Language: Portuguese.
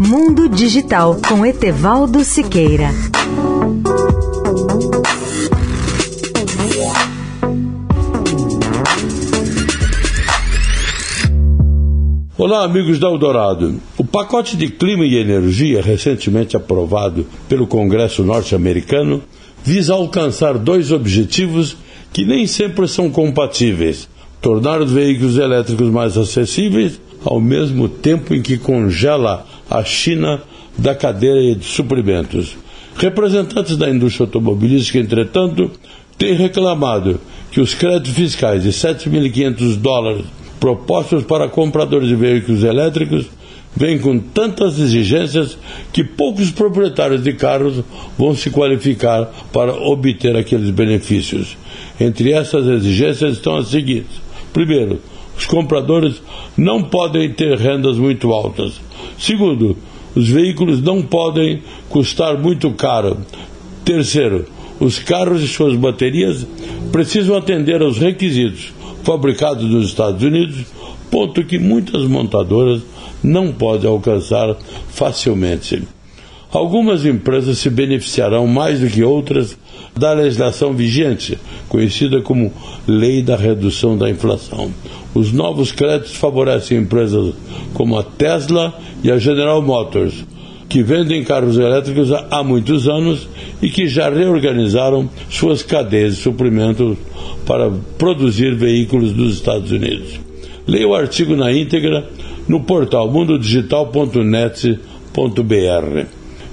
Mundo Digital com Etevaldo Siqueira. Olá, amigos da Eldorado. O pacote de clima e energia, recentemente aprovado pelo Congresso norte-americano, visa alcançar dois objetivos que nem sempre são compatíveis: tornar os veículos elétricos mais acessíveis, ao mesmo tempo em que congela a China da cadeia de suprimentos. Representantes da indústria automobilística, entretanto, têm reclamado que os créditos fiscais de 7.500 dólares propostos para compradores de veículos elétricos vêm com tantas exigências que poucos proprietários de carros vão se qualificar para obter aqueles benefícios. Entre essas exigências estão as seguintes: primeiro, os compradores não podem ter rendas muito altas. Segundo, os veículos não podem custar muito caro. Terceiro, os carros e suas baterias precisam atender aos requisitos fabricados nos Estados Unidos, ponto que muitas montadoras não podem alcançar facilmente. Algumas empresas se beneficiarão mais do que outras da legislação vigente, conhecida como Lei da Redução da Inflação. Os novos créditos favorecem empresas como a Tesla e a General Motors, que vendem carros elétricos há muitos anos e que já reorganizaram suas cadeias de suprimento para produzir veículos dos Estados Unidos. Leia o artigo na íntegra no portal mundodigital.net.br.